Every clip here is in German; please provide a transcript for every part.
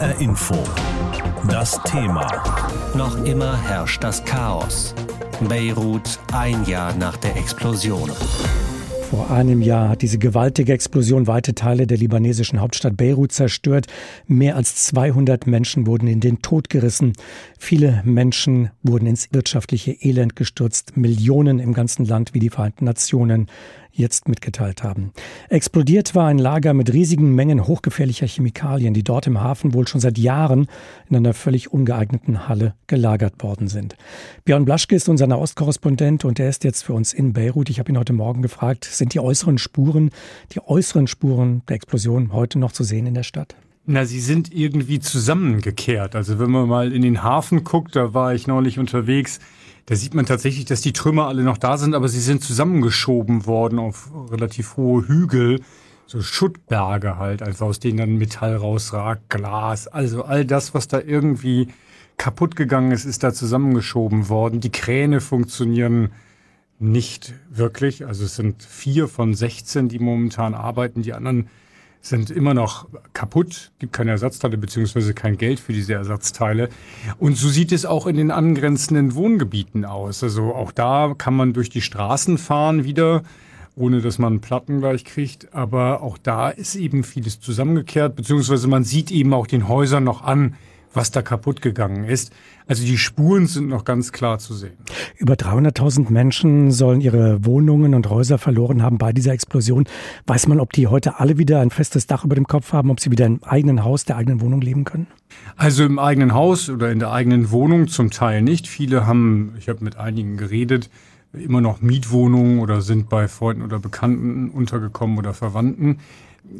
HR Info. Das Thema. Noch immer herrscht das Chaos. Beirut ein Jahr nach der Explosion. Vor einem Jahr hat diese gewaltige Explosion weite Teile der libanesischen Hauptstadt Beirut zerstört. Mehr als 200 Menschen wurden in den Tod gerissen. Viele Menschen wurden ins wirtschaftliche Elend gestürzt. Millionen im ganzen Land wie die Vereinten Nationen jetzt mitgeteilt haben. Explodiert war ein Lager mit riesigen Mengen hochgefährlicher Chemikalien, die dort im Hafen wohl schon seit Jahren in einer völlig ungeeigneten Halle gelagert worden sind. Björn Blaschke ist unser Nahostkorrespondent und er ist jetzt für uns in Beirut. Ich habe ihn heute Morgen gefragt, sind die äußeren Spuren, die äußeren Spuren der Explosion heute noch zu sehen in der Stadt? Na, sie sind irgendwie zusammengekehrt. Also wenn man mal in den Hafen guckt, da war ich neulich unterwegs, da sieht man tatsächlich, dass die Trümmer alle noch da sind, aber sie sind zusammengeschoben worden auf relativ hohe Hügel, so Schuttberge halt, also aus denen dann Metall rausragt, Glas, also all das, was da irgendwie kaputt gegangen ist, ist da zusammengeschoben worden. Die Kräne funktionieren nicht wirklich. Also es sind vier von 16, die momentan arbeiten. Die anderen sind immer noch kaputt, gibt keine Ersatzteile beziehungsweise kein Geld für diese Ersatzteile. Und so sieht es auch in den angrenzenden Wohngebieten aus. Also auch da kann man durch die Straßen fahren wieder, ohne dass man Platten gleich kriegt. Aber auch da ist eben vieles zusammengekehrt, beziehungsweise man sieht eben auch den Häusern noch an, was da kaputt gegangen ist. Also die Spuren sind noch ganz klar zu sehen. Über 300.000 Menschen sollen ihre Wohnungen und Häuser verloren haben bei dieser Explosion. Weiß man, ob die heute alle wieder ein festes Dach über dem Kopf haben, ob sie wieder im eigenen Haus, der eigenen Wohnung leben können? Also im eigenen Haus oder in der eigenen Wohnung zum Teil nicht. Viele haben, ich habe mit einigen geredet, immer noch Mietwohnungen oder sind bei Freunden oder Bekannten untergekommen oder Verwandten.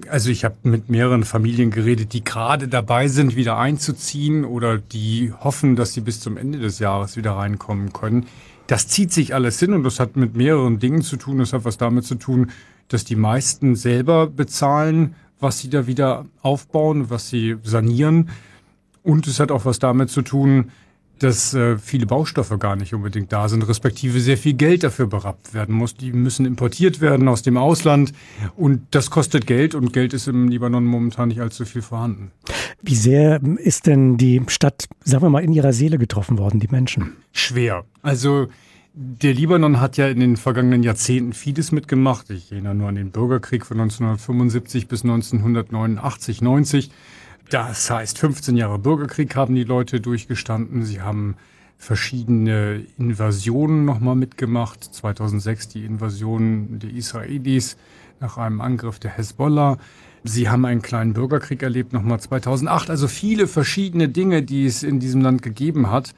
Also ich habe mit mehreren Familien geredet, die gerade dabei sind, wieder einzuziehen oder die hoffen, dass sie bis zum Ende des Jahres wieder reinkommen können. Das zieht sich alles hin und das hat mit mehreren Dingen zu tun. Das hat was damit zu tun, dass die meisten selber bezahlen, was sie da wieder aufbauen, was sie sanieren. Und es hat auch was damit zu tun, dass äh, viele Baustoffe gar nicht unbedingt da sind, respektive sehr viel Geld dafür berappt werden muss. Die müssen importiert werden aus dem Ausland und das kostet Geld und Geld ist im Libanon momentan nicht allzu viel vorhanden. Wie sehr ist denn die Stadt, sagen wir mal, in ihrer Seele getroffen worden, die Menschen? Schwer. Also der Libanon hat ja in den vergangenen Jahrzehnten vieles mitgemacht. Ich erinnere nur an den Bürgerkrieg von 1975 bis 1989, 90. Das heißt, 15 Jahre Bürgerkrieg haben die Leute durchgestanden. Sie haben verschiedene Invasionen nochmal mitgemacht. 2006 die Invasion der Israelis nach einem Angriff der Hezbollah. Sie haben einen kleinen Bürgerkrieg erlebt, nochmal 2008. Also viele verschiedene Dinge, die es in diesem Land gegeben hat.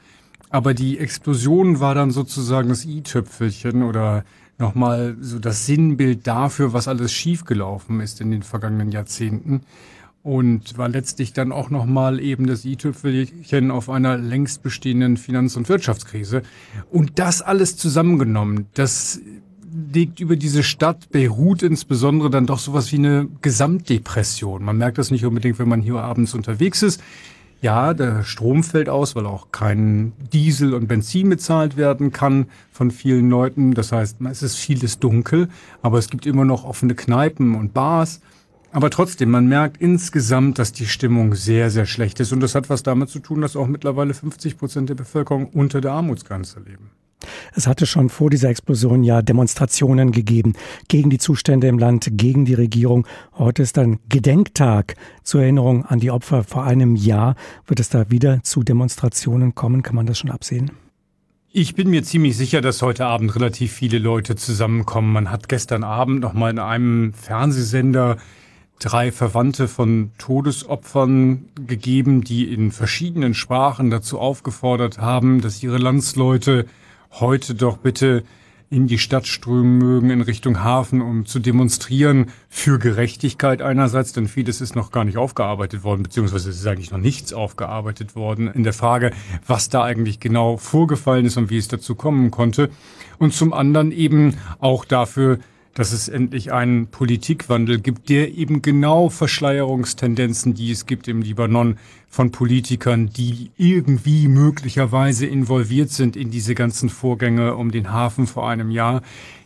Aber die Explosion war dann sozusagen das i-Tüpfelchen oder nochmal so das Sinnbild dafür, was alles schiefgelaufen ist in den vergangenen Jahrzehnten und war letztlich dann auch nochmal eben das i-Tüpfelchen auf einer längst bestehenden Finanz- und Wirtschaftskrise. Und das alles zusammengenommen, das legt über diese Stadt Beirut insbesondere dann doch sowas wie eine Gesamtdepression. Man merkt das nicht unbedingt, wenn man hier abends unterwegs ist. Ja, der Strom fällt aus, weil auch kein Diesel und Benzin bezahlt werden kann von vielen Leuten. Das heißt, es ist vieles dunkel, aber es gibt immer noch offene Kneipen und Bars. Aber trotzdem, man merkt insgesamt, dass die Stimmung sehr, sehr schlecht ist. Und das hat was damit zu tun, dass auch mittlerweile 50 Prozent der Bevölkerung unter der Armutsgrenze leben. Es hatte schon vor dieser Explosion ja Demonstrationen gegeben gegen die Zustände im Land, gegen die Regierung. Heute ist ein Gedenktag zur Erinnerung an die Opfer vor einem Jahr. Wird es da wieder zu Demonstrationen kommen? Kann man das schon absehen? Ich bin mir ziemlich sicher, dass heute Abend relativ viele Leute zusammenkommen. Man hat gestern Abend noch mal in einem Fernsehsender drei Verwandte von Todesopfern gegeben, die in verschiedenen Sprachen dazu aufgefordert haben, dass ihre Landsleute heute doch bitte in die Stadt strömen mögen, in Richtung Hafen, um zu demonstrieren für Gerechtigkeit einerseits, denn vieles ist noch gar nicht aufgearbeitet worden, beziehungsweise es ist eigentlich noch nichts aufgearbeitet worden in der Frage, was da eigentlich genau vorgefallen ist und wie es dazu kommen konnte. Und zum anderen eben auch dafür, dass es endlich einen Politikwandel gibt, der eben genau Verschleierungstendenzen, die es gibt im Libanon von Politikern, die irgendwie möglicherweise involviert sind in diese ganzen Vorgänge um den Hafen vor einem Jahr,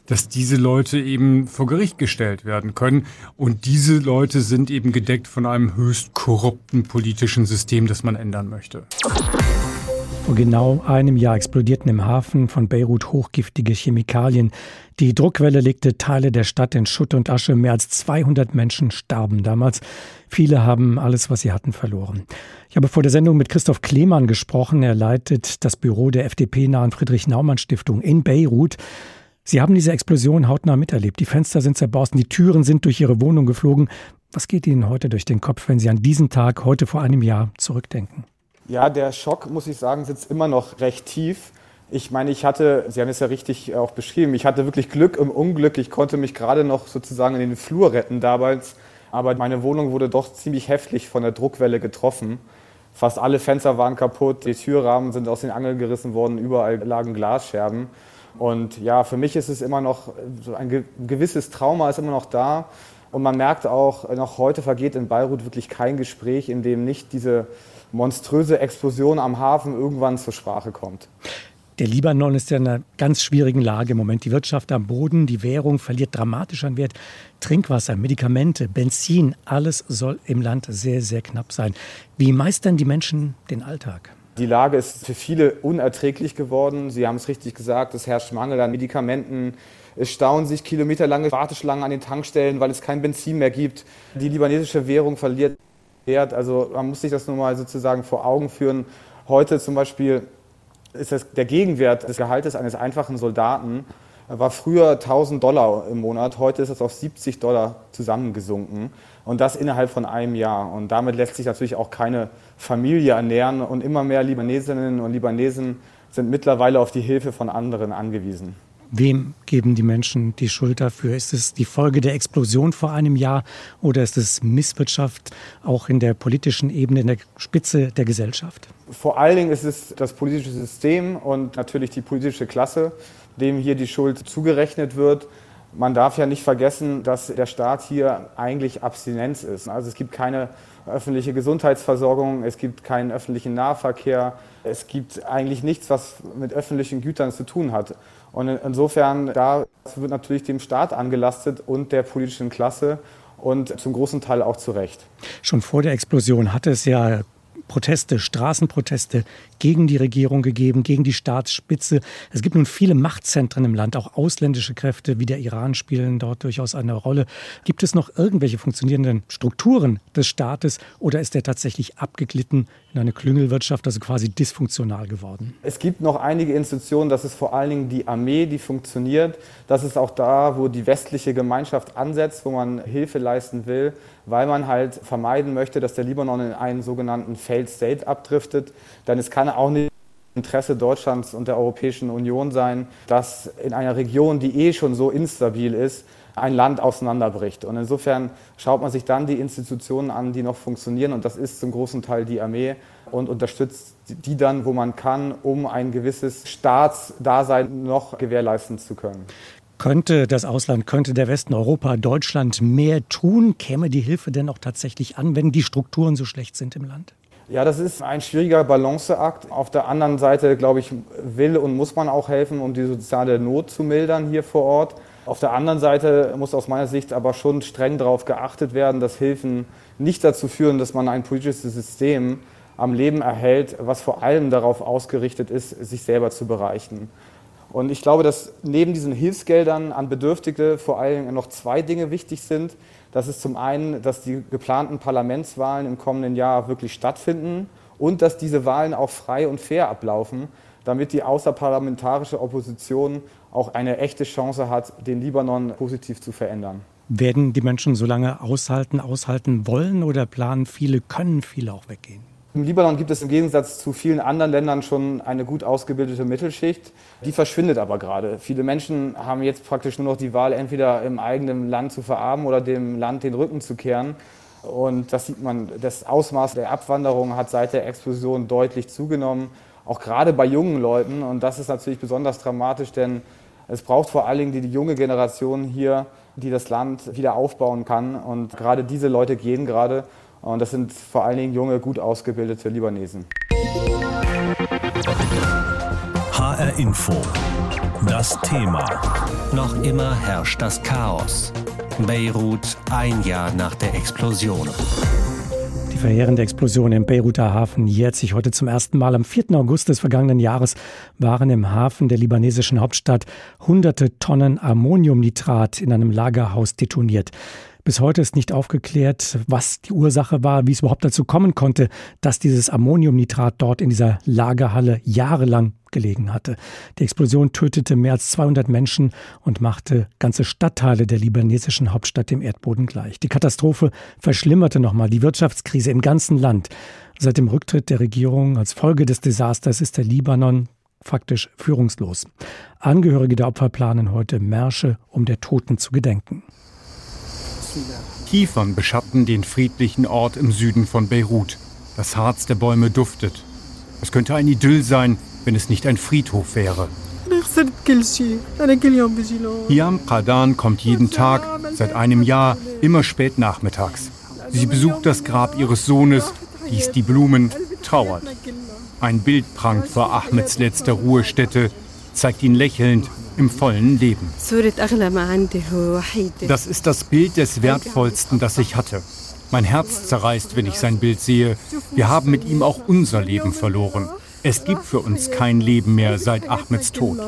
dass diese Leute eben vor Gericht gestellt werden können. Und diese Leute sind eben gedeckt von einem höchst korrupten politischen System, das man ändern möchte. Vor genau einem Jahr explodierten im Hafen von Beirut hochgiftige Chemikalien. Die Druckwelle legte Teile der Stadt in Schutt und Asche. Mehr als 200 Menschen starben damals. Viele haben alles, was sie hatten, verloren. Ich habe vor der Sendung mit Christoph Klemann gesprochen. Er leitet das Büro der FDP-nahen Friedrich-Naumann-Stiftung in Beirut. Sie haben diese Explosion hautnah miterlebt. Die Fenster sind zerborsten, die Türen sind durch Ihre Wohnung geflogen. Was geht Ihnen heute durch den Kopf, wenn Sie an diesen Tag heute vor einem Jahr zurückdenken? Ja, der Schock, muss ich sagen, sitzt immer noch recht tief. Ich meine, ich hatte, Sie haben es ja richtig auch beschrieben, ich hatte wirklich Glück im Unglück. Ich konnte mich gerade noch sozusagen in den Flur retten damals. Aber meine Wohnung wurde doch ziemlich heftig von der Druckwelle getroffen. Fast alle Fenster waren kaputt, die Türrahmen sind aus den Angeln gerissen worden, überall lagen Glasscherben. Und ja, für mich ist es immer noch, so ein gewisses Trauma ist immer noch da. Und man merkt auch, noch heute vergeht in Beirut wirklich kein Gespräch, in dem nicht diese monströse Explosion am Hafen irgendwann zur Sprache kommt. Der Libanon ist ja in einer ganz schwierigen Lage im Moment. Die Wirtschaft am Boden, die Währung verliert dramatisch an Wert. Trinkwasser, Medikamente, Benzin, alles soll im Land sehr, sehr knapp sein. Wie meistern die Menschen den Alltag? Die Lage ist für viele unerträglich geworden. Sie haben es richtig gesagt, es herrscht Mangel an Medikamenten. Es stauen sich kilometerlange Warteschlangen an den Tankstellen, weil es kein Benzin mehr gibt. Die libanesische Währung verliert Wert. Also man muss sich das nur mal sozusagen vor Augen führen. Heute zum Beispiel ist das der Gegenwert des Gehaltes eines einfachen Soldaten war früher 1000 Dollar im Monat, heute ist es auf 70 Dollar zusammengesunken und das innerhalb von einem Jahr. Und damit lässt sich natürlich auch keine Familie ernähren und immer mehr Libanesinnen und Libanesen sind mittlerweile auf die Hilfe von anderen angewiesen. Wem geben die Menschen die Schuld dafür? Ist es die Folge der Explosion vor einem Jahr oder ist es Misswirtschaft auch in der politischen Ebene, in der Spitze der Gesellschaft? Vor allen Dingen ist es das politische System und natürlich die politische Klasse, dem hier die Schuld zugerechnet wird. Man darf ja nicht vergessen, dass der Staat hier eigentlich Abstinenz ist. Also es gibt keine öffentliche Gesundheitsversorgung, es gibt keinen öffentlichen Nahverkehr, es gibt eigentlich nichts, was mit öffentlichen Gütern zu tun hat. Und insofern, da wird natürlich dem Staat angelastet und der politischen Klasse und zum großen Teil auch zu Recht. Schon vor der Explosion hatte es ja Proteste, Straßenproteste gegen die Regierung gegeben, gegen die Staatsspitze. Es gibt nun viele Machtzentren im Land, auch ausländische Kräfte wie der Iran spielen dort durchaus eine Rolle. Gibt es noch irgendwelche funktionierenden Strukturen des Staates oder ist er tatsächlich abgeglitten in eine Klüngelwirtschaft, also quasi dysfunktional geworden? Es gibt noch einige Institutionen, das ist vor allen Dingen die Armee, die funktioniert. Das ist auch da, wo die westliche Gemeinschaft ansetzt, wo man Hilfe leisten will, weil man halt vermeiden möchte, dass der Libanon in einen sogenannten Failed State abdriftet. Denn es kann auch nicht Interesse Deutschlands und der Europäischen Union sein, dass in einer Region, die eh schon so instabil ist, ein Land auseinanderbricht. Und insofern schaut man sich dann die Institutionen an, die noch funktionieren, und das ist zum großen Teil die Armee, und unterstützt die dann, wo man kann, um ein gewisses Staatsdasein noch gewährleisten zu können. Könnte das Ausland, könnte der Westen, Europa, Deutschland mehr tun? Käme die Hilfe denn auch tatsächlich an, wenn die Strukturen so schlecht sind im Land? Ja, das ist ein schwieriger Balanceakt. Auf der anderen Seite, glaube ich, will und muss man auch helfen, um die soziale Not zu mildern hier vor Ort. Auf der anderen Seite muss aus meiner Sicht aber schon streng darauf geachtet werden, dass Hilfen nicht dazu führen, dass man ein politisches System am Leben erhält, was vor allem darauf ausgerichtet ist, sich selber zu bereichen. Und ich glaube, dass neben diesen Hilfsgeldern an Bedürftige vor allem noch zwei Dinge wichtig sind. Das ist zum einen, dass die geplanten Parlamentswahlen im kommenden Jahr wirklich stattfinden und dass diese Wahlen auch frei und fair ablaufen, damit die außerparlamentarische Opposition auch eine echte Chance hat, den Libanon positiv zu verändern. Werden die Menschen so lange aushalten, aushalten wollen oder planen viele, können viele auch weggehen? Im Libanon gibt es im Gegensatz zu vielen anderen Ländern schon eine gut ausgebildete Mittelschicht. Die verschwindet aber gerade. Viele Menschen haben jetzt praktisch nur noch die Wahl, entweder im eigenen Land zu verarmen oder dem Land den Rücken zu kehren. Und das sieht man, das Ausmaß der Abwanderung hat seit der Explosion deutlich zugenommen, auch gerade bei jungen Leuten. Und das ist natürlich besonders dramatisch, denn Es braucht vor allen Dingen die, die junge Generation hier, die das Land wieder aufbauen kann. Und gerade diese Leute gehen gerade. Und das sind vor allen Dingen junge, gut ausgebildete Libanesen. HR Info. Das Thema. Noch immer herrscht das Chaos. Beirut ein Jahr nach der Explosion. Die verheerende Explosion im Beiruter Hafen jährt sich heute zum ersten Mal. Am 4. August des vergangenen Jahres waren im Hafen der libanesischen Hauptstadt hunderte Tonnen Ammoniumnitrat in einem Lagerhaus detoniert. Bis heute ist nicht aufgeklärt, was die Ursache war, wie es überhaupt dazu kommen konnte, dass dieses Ammoniumnitrat dort in dieser Lagerhalle jahrelang gelegen hatte. Die Explosion tötete mehr als 200 Menschen und machte ganze Stadtteile der libanesischen Hauptstadt dem Erdboden gleich. Die Katastrophe verschlimmerte nochmal die Wirtschaftskrise im ganzen Land. Seit dem Rücktritt der Regierung als Folge des Desasters ist der Libanon faktisch führungslos. Angehörige der Opfer planen heute Märsche, um der Toten zu gedenken. Kiefern beschatten den friedlichen Ort im Süden von Beirut. Das Harz der Bäume duftet. Es könnte ein Idyll sein, wenn es nicht ein Friedhof wäre. Hiam Qadan kommt jeden Tag, seit einem Jahr, immer spät nachmittags. Sie besucht das Grab ihres Sohnes, gießt die Blumen, trauert. Ein Bild prangt vor Ahmeds letzter Ruhestätte, zeigt ihn lächelnd im vollen Leben. Das ist das Bild des Wertvollsten, das ich hatte. Mein Herz zerreißt, wenn ich sein Bild sehe. Wir haben mit ihm auch unser Leben verloren. Es gibt für uns kein Leben mehr seit Ahmeds Tod.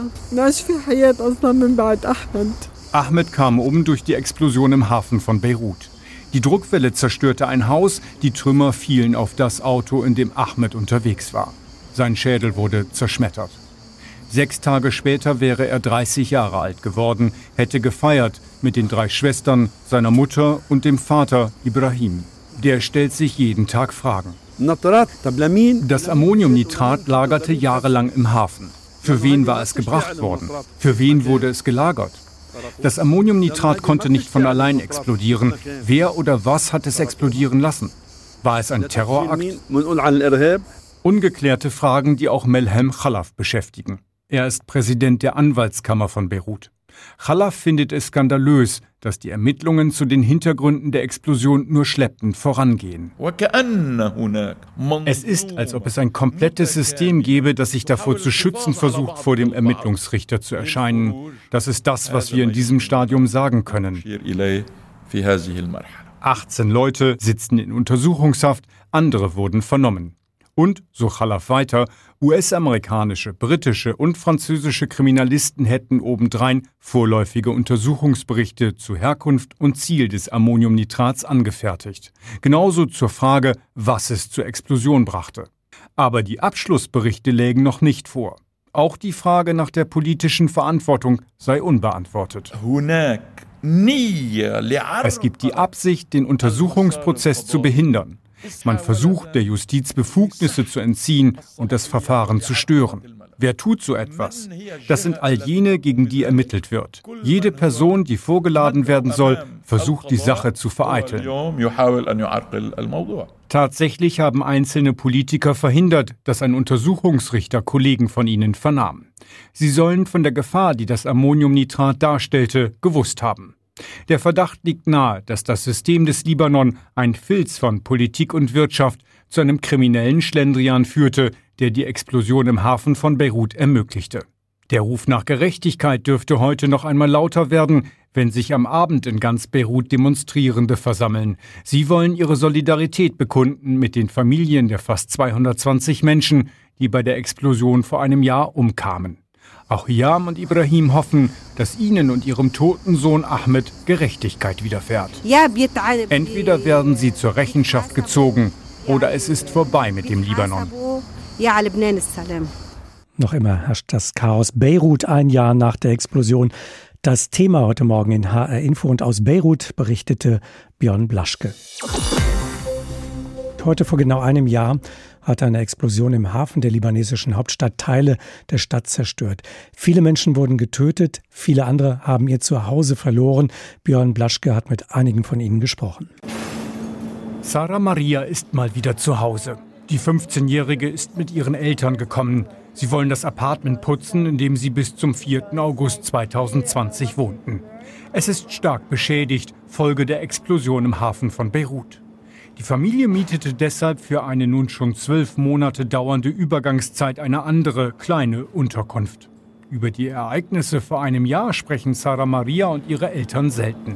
Ahmed kam um durch die Explosion im Hafen von Beirut. Die Druckwelle zerstörte ein Haus, die Trümmer fielen auf das Auto, in dem Ahmed unterwegs war. Sein Schädel wurde zerschmettert. Sechs Tage später wäre er 30 Jahre alt geworden, hätte gefeiert mit den drei Schwestern, seiner Mutter und dem Vater Ibrahim. Der stellt sich jeden Tag Fragen. Das Ammoniumnitrat lagerte jahrelang im Hafen. Für wen war es gebracht worden? Für wen wurde es gelagert? Das Ammoniumnitrat konnte nicht von allein explodieren. Wer oder was hat es explodieren lassen? War es ein Terrorakt? Ungeklärte Fragen, die auch Melhem Khalaf beschäftigen. Er ist Präsident der Anwaltskammer von Beirut. Khalaf findet es skandalös, dass die Ermittlungen zu den Hintergründen der Explosion nur schleppend vorangehen. Es ist, als ob es ein komplettes System gäbe, das sich davor zu schützen versucht, vor dem Ermittlungsrichter zu erscheinen. Das ist das, was wir in diesem Stadium sagen können. 18 Leute sitzen in Untersuchungshaft, andere wurden vernommen. Und, so Chalaf weiter, US-amerikanische, britische und französische Kriminalisten hätten obendrein vorläufige Untersuchungsberichte zu Herkunft und Ziel des Ammoniumnitrats angefertigt. Genauso zur Frage, was es zur Explosion brachte. Aber die Abschlussberichte lägen noch nicht vor. Auch die Frage nach der politischen Verantwortung sei unbeantwortet. Es gibt die Absicht, den Untersuchungsprozess zu behindern. Man versucht, der Justiz Befugnisse zu entziehen und das Verfahren zu stören. Wer tut so etwas? Das sind all jene, gegen die ermittelt wird. Jede Person, die vorgeladen werden soll, versucht die Sache zu vereiteln. Tatsächlich haben einzelne Politiker verhindert, dass ein Untersuchungsrichter Kollegen von ihnen vernahm. Sie sollen von der Gefahr, die das Ammoniumnitrat darstellte, gewusst haben. Der Verdacht liegt nahe, dass das System des Libanon, ein Filz von Politik und Wirtschaft, zu einem kriminellen Schlendrian führte, der die Explosion im Hafen von Beirut ermöglichte. Der Ruf nach Gerechtigkeit dürfte heute noch einmal lauter werden, wenn sich am Abend in ganz Beirut Demonstrierende versammeln. Sie wollen ihre Solidarität bekunden mit den Familien der fast 220 Menschen, die bei der Explosion vor einem Jahr umkamen. Auch Hiam und Ibrahim hoffen, dass ihnen und ihrem toten Sohn Ahmed Gerechtigkeit widerfährt. Entweder werden sie zur Rechenschaft gezogen oder es ist vorbei mit dem Libanon. Noch immer herrscht das Chaos Beirut ein Jahr nach der Explosion. Das Thema heute Morgen in HR Info und aus Beirut berichtete Björn Blaschke. Heute vor genau einem Jahr hat eine Explosion im Hafen der libanesischen Hauptstadt Teile der Stadt zerstört. Viele Menschen wurden getötet, viele andere haben ihr Zuhause verloren. Björn Blaschke hat mit einigen von ihnen gesprochen. Sarah Maria ist mal wieder zu Hause. Die 15-Jährige ist mit ihren Eltern gekommen. Sie wollen das Apartment putzen, in dem sie bis zum 4. August 2020 wohnten. Es ist stark beschädigt, Folge der Explosion im Hafen von Beirut. Die Familie mietete deshalb für eine nun schon zwölf Monate dauernde Übergangszeit eine andere, kleine Unterkunft. Über die Ereignisse vor einem Jahr sprechen Sarah Maria und ihre Eltern selten.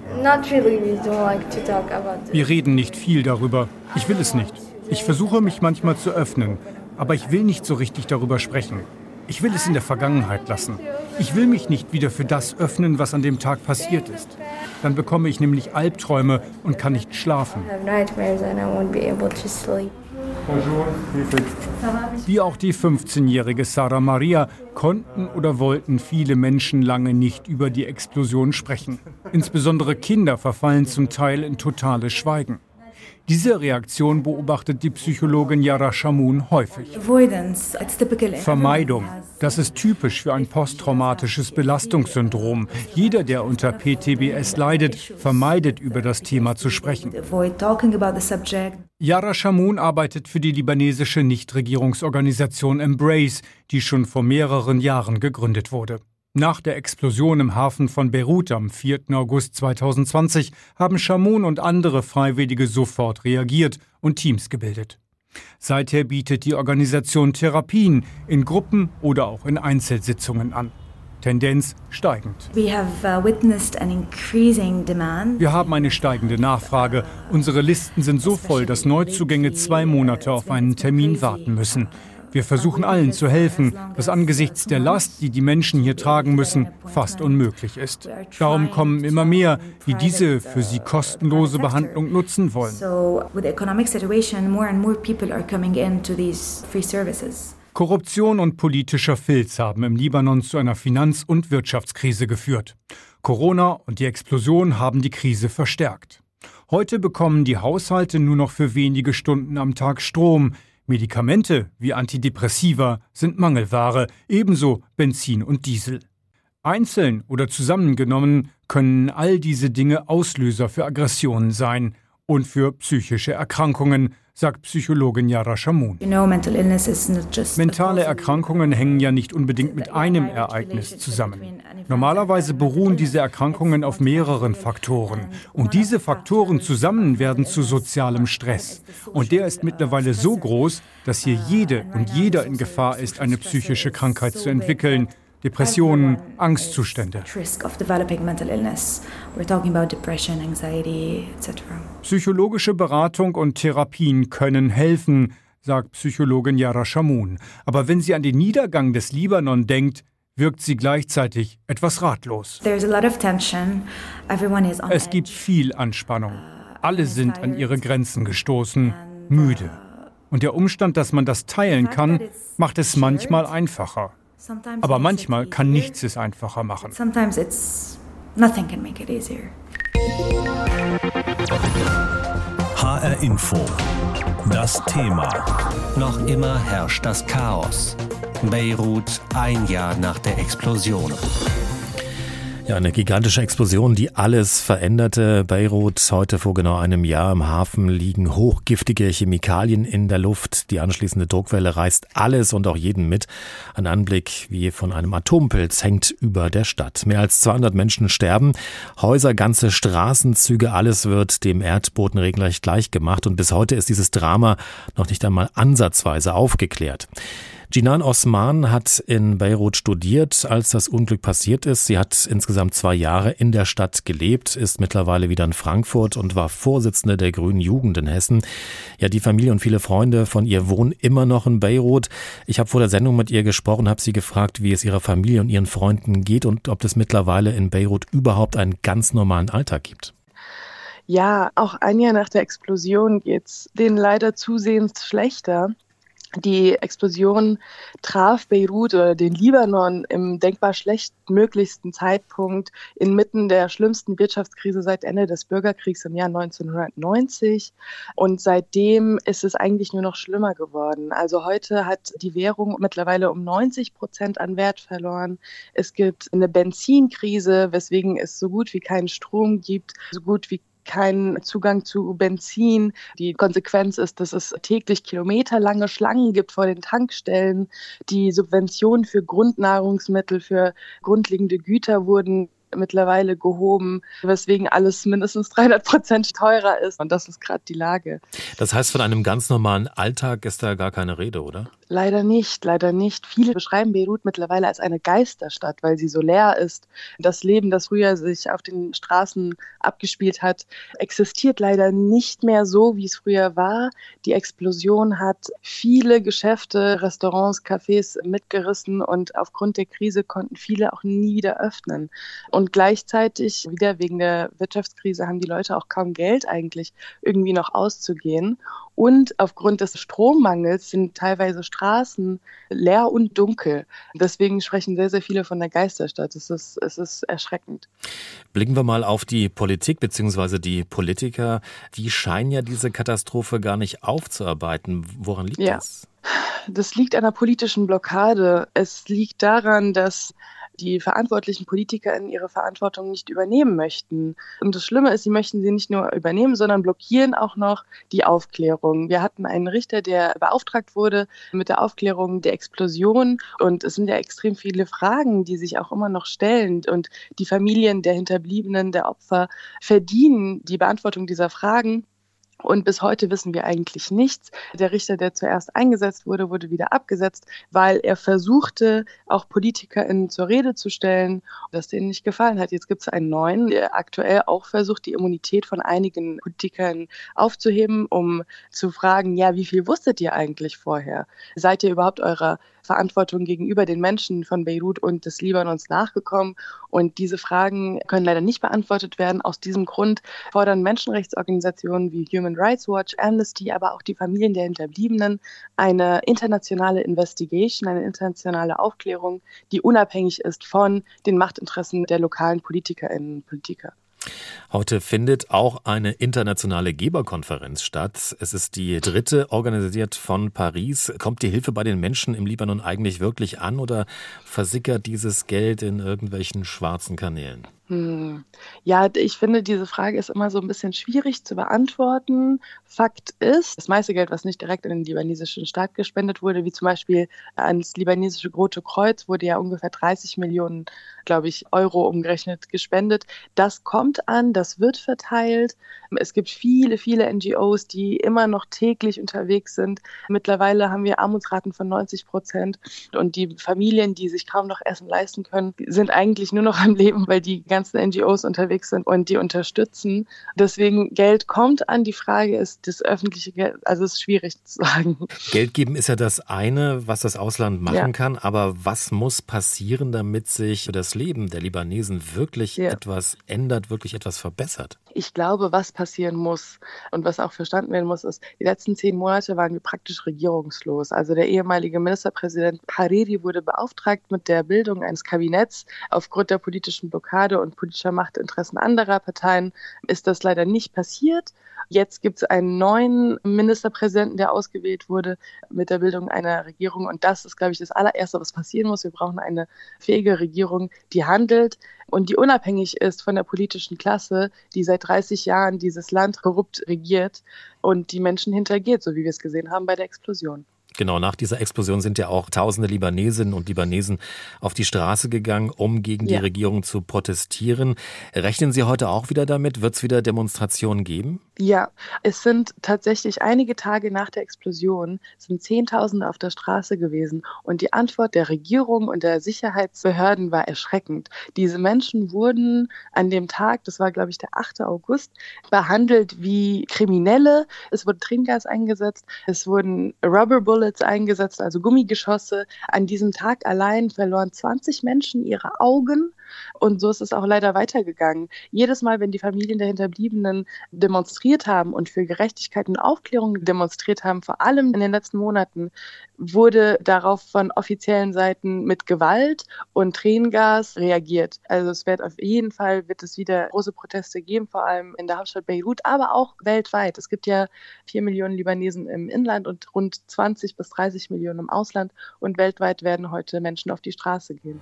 Wir reden nicht viel darüber. Ich will es nicht. Ich versuche mich manchmal zu öffnen, aber ich will nicht so richtig darüber sprechen. Ich will es in der Vergangenheit lassen. Ich will mich nicht wieder für das öffnen, was an dem Tag passiert ist. Dann bekomme ich nämlich Albträume und kann nicht schlafen. Wie auch die 15-jährige Sarah Maria konnten oder wollten viele Menschen lange nicht über die Explosion sprechen. Insbesondere Kinder verfallen zum Teil in totales Schweigen. Diese Reaktion beobachtet die Psychologin Yara Shamoun häufig. Vermeidung. Das ist typisch für ein posttraumatisches Belastungssyndrom. Jeder, der unter PTBS leidet, vermeidet über das Thema zu sprechen. Yara Shamoun arbeitet für die libanesische Nichtregierungsorganisation Embrace, die schon vor mehreren Jahren gegründet wurde. Nach der Explosion im Hafen von Beirut am 4. August 2020 haben Chamoun und andere Freiwillige sofort reagiert und Teams gebildet. Seither bietet die Organisation Therapien in Gruppen oder auch in Einzelsitzungen an. Tendenz steigend. Uh, Wir haben eine steigende Nachfrage. Unsere Listen sind so voll, dass Neuzugänge zwei Monate auf einen Termin warten müssen. Wir versuchen allen zu helfen, was angesichts der Last, die die Menschen hier tragen müssen, fast unmöglich ist. Darum kommen immer mehr, die diese für sie kostenlose Behandlung nutzen wollen. Korruption und politischer Filz haben im Libanon zu einer Finanz- und Wirtschaftskrise geführt. Corona und die Explosion haben die Krise verstärkt. Heute bekommen die Haushalte nur noch für wenige Stunden am Tag Strom. Medikamente wie Antidepressiva sind Mangelware, ebenso Benzin und Diesel. Einzeln oder zusammengenommen können all diese Dinge Auslöser für Aggressionen sein und für psychische Erkrankungen, sagt Psychologin Yara Shamoun. Mentale Erkrankungen hängen ja nicht unbedingt mit einem Ereignis zusammen. Normalerweise beruhen diese Erkrankungen auf mehreren Faktoren. Und diese Faktoren zusammen werden zu sozialem Stress. Und der ist mittlerweile so groß, dass hier jede und jeder in Gefahr ist, eine psychische Krankheit zu entwickeln, Depressionen, Angstzustände. Psychologische Beratung und Therapien können helfen, sagt Psychologin Yara Shamoun. Aber wenn sie an den Niedergang des Libanon denkt, wirkt sie gleichzeitig etwas ratlos. Es gibt viel Anspannung. Uh, Alle sind an ihre Grenzen gestoßen, müde. Uh, und der Umstand, dass man das teilen kann, macht es manchmal einfacher. Aber manchmal kann nichts es einfacher machen. HR Info. Das Thema. Noch immer herrscht das Chaos. Beirut ein Jahr nach der Explosion. Ja, eine gigantische Explosion, die alles veränderte. Beirut, heute vor genau einem Jahr im Hafen liegen hochgiftige Chemikalien in der Luft. Die anschließende Druckwelle reißt alles und auch jeden mit. Ein Anblick wie von einem Atompilz hängt über der Stadt. Mehr als 200 Menschen sterben. Häuser, ganze Straßenzüge, alles wird dem Erdboden regelrecht gleich gemacht. Und bis heute ist dieses Drama noch nicht einmal ansatzweise aufgeklärt. Jinan Osman hat in Beirut studiert, als das Unglück passiert ist. Sie hat insgesamt zwei Jahre in der Stadt gelebt, ist mittlerweile wieder in Frankfurt und war Vorsitzende der Grünen Jugend in Hessen. Ja, die Familie und viele Freunde von ihr wohnen immer noch in Beirut. Ich habe vor der Sendung mit ihr gesprochen, habe sie gefragt, wie es ihrer Familie und ihren Freunden geht und ob es mittlerweile in Beirut überhaupt einen ganz normalen Alltag gibt. Ja, auch ein Jahr nach der Explosion geht es denen leider zusehends schlechter. Die Explosion traf Beirut oder den Libanon im denkbar schlechtmöglichsten Zeitpunkt inmitten der schlimmsten Wirtschaftskrise seit Ende des Bürgerkriegs im Jahr 1990. Und seitdem ist es eigentlich nur noch schlimmer geworden. Also heute hat die Währung mittlerweile um 90 Prozent an Wert verloren. Es gibt eine Benzinkrise, weswegen es so gut wie keinen Strom gibt, so gut wie keinen Zugang zu Benzin. Die Konsequenz ist, dass es täglich kilometerlange Schlangen gibt vor den Tankstellen. Die Subventionen für Grundnahrungsmittel, für grundlegende Güter wurden mittlerweile gehoben, weswegen alles mindestens 300 Prozent teurer ist. Und das ist gerade die Lage. Das heißt, von einem ganz normalen Alltag ist da gar keine Rede, oder? Leider nicht, leider nicht. Viele beschreiben Beirut mittlerweile als eine Geisterstadt, weil sie so leer ist. Das Leben, das früher sich auf den Straßen abgespielt hat, existiert leider nicht mehr so, wie es früher war. Die Explosion hat viele Geschäfte, Restaurants, Cafés mitgerissen und aufgrund der Krise konnten viele auch nie wieder öffnen. Und gleichzeitig, wieder wegen der Wirtschaftskrise, haben die Leute auch kaum Geld eigentlich irgendwie noch auszugehen. Und aufgrund des Strommangels sind teilweise Straßen leer und dunkel. Deswegen sprechen sehr, sehr viele von der Geisterstadt. Es ist, es ist erschreckend. Blicken wir mal auf die Politik bzw. die Politiker. Die scheinen ja diese Katastrophe gar nicht aufzuarbeiten. Woran liegt ja. das? Das liegt an einer politischen Blockade. Es liegt daran, dass die verantwortlichen Politiker in ihre Verantwortung nicht übernehmen möchten. Und das Schlimme ist, sie möchten sie nicht nur übernehmen, sondern blockieren auch noch die Aufklärung. Wir hatten einen Richter, der beauftragt wurde mit der Aufklärung der Explosion. Und es sind ja extrem viele Fragen, die sich auch immer noch stellen. Und die Familien der Hinterbliebenen, der Opfer verdienen die Beantwortung dieser Fragen. Und bis heute wissen wir eigentlich nichts. Der Richter, der zuerst eingesetzt wurde, wurde wieder abgesetzt, weil er versuchte, auch PolitikerInnen zur Rede zu stellen, das denen nicht gefallen hat. Jetzt gibt es einen neuen, der aktuell auch versucht, die Immunität von einigen PolitikerInnen aufzuheben, um zu fragen, ja, wie viel wusstet ihr eigentlich vorher? Seid ihr überhaupt eurer Verantwortung gegenüber den Menschen von Beirut und des Libanons nachgekommen. Und diese Fragen können leider nicht beantwortet werden. Aus diesem Grund fordern Menschenrechtsorganisationen wie Human Rights Watch, Amnesty, aber auch die Familien der Hinterbliebenen eine internationale Investigation, eine internationale Aufklärung, die unabhängig ist von den Machtinteressen der lokalen Politikerinnen und Politiker. Heute findet auch eine internationale Geberkonferenz statt. Es ist die dritte, organisiert von Paris. Kommt die Hilfe bei den Menschen im Libanon eigentlich wirklich an oder versickert dieses Geld in irgendwelchen schwarzen Kanälen? Hm. Ja, ich finde, diese Frage ist immer so ein bisschen schwierig zu beantworten. Fakt ist, das meiste Geld, was nicht direkt in den libanesischen Staat gespendet wurde, wie zum Beispiel ans libanesische Rote Kreuz, wurde ja ungefähr 30 Millionen, glaube ich, Euro umgerechnet gespendet. Das kommt an, das wird verteilt. Es gibt viele, viele NGOs, die immer noch täglich unterwegs sind. Mittlerweile haben wir Armutsraten von 90 Prozent und die Familien, die sich kaum noch Essen leisten können, sind eigentlich nur noch am Leben, weil die ganzen NGOs unterwegs sind und die unterstützen. Deswegen Geld kommt an. Die Frage ist, das öffentliche Geld, also es ist schwierig zu sagen. Geld geben ist ja das eine, was das Ausland machen ja. kann, aber was muss passieren, damit sich das Leben der Libanesen wirklich ja. etwas ändert, wirklich etwas verbessert? Ich glaube, was passieren muss und was auch verstanden werden muss, ist, die letzten zehn Monate waren wir praktisch regierungslos. Also der ehemalige Ministerpräsident Hariri wurde beauftragt mit der Bildung eines Kabinetts aufgrund der politischen Blockade und politischer Machtinteressen anderer Parteien ist das leider nicht passiert. Jetzt gibt es einen neuen Ministerpräsidenten, der ausgewählt wurde mit der Bildung einer Regierung. Und das ist, glaube ich, das allererste, was passieren muss. Wir brauchen eine fähige Regierung, die handelt und die unabhängig ist von der politischen Klasse, die seit 30 Jahren dieses Land korrupt regiert und die Menschen hintergeht, so wie wir es gesehen haben bei der Explosion. Genau, nach dieser Explosion sind ja auch tausende Libanesinnen und Libanesen auf die Straße gegangen, um gegen ja. die Regierung zu protestieren. Rechnen Sie heute auch wieder damit? Wird es wieder Demonstrationen geben? Ja, es sind tatsächlich einige Tage nach der Explosion sind Zehntausende auf der Straße gewesen und die Antwort der Regierung und der Sicherheitsbehörden war erschreckend. Diese Menschen wurden an dem Tag, das war glaube ich der 8. August, behandelt wie Kriminelle. Es wurde Tränengas eingesetzt, es wurden Rubber Bullets eingesetzt, also Gummigeschosse. An diesem Tag allein verloren 20 Menschen ihre Augen und so ist es auch leider weitergegangen. Jedes Mal, wenn die Familien der Hinterbliebenen demonstriert haben und für Gerechtigkeit und Aufklärung demonstriert haben, vor allem in den letzten Monaten, wurde darauf von offiziellen Seiten mit Gewalt und Tränengas reagiert. Also es wird auf jeden Fall wird es wieder große Proteste geben, vor allem in der Hauptstadt Beirut, aber auch weltweit. Es gibt ja vier Millionen Libanesen im Inland und rund 20 bis 30 Millionen im Ausland und weltweit werden heute Menschen auf die Straße gehen.